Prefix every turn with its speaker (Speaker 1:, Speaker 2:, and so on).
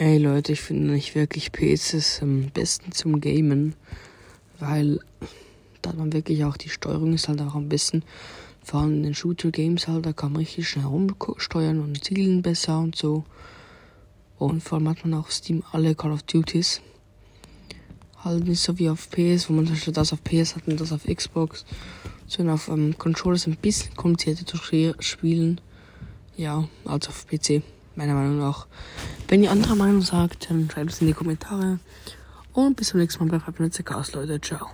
Speaker 1: Ey Leute, ich finde nicht wirklich ist am besten zum Gamen, weil da hat man wirklich auch die Steuerung ist halt auch ein bisschen, vor allem in den Shooter-Games halt, da kann man richtig schnell rumsteuern und zielen besser und so. Und vor allem hat man auf Steam alle Call of Duties. Halt nicht so wie auf PS, wo man zum Beispiel das auf PS hat und das auf Xbox. Sondern auf ähm, Controller ist ein bisschen komplizierter zu spielen. Ja, als auf PC meiner Meinung nach. Wenn ihr andere Meinung sagt, dann schreibt es in die Kommentare. Und bis zum nächsten Mal bei Fabio Leute. Ciao.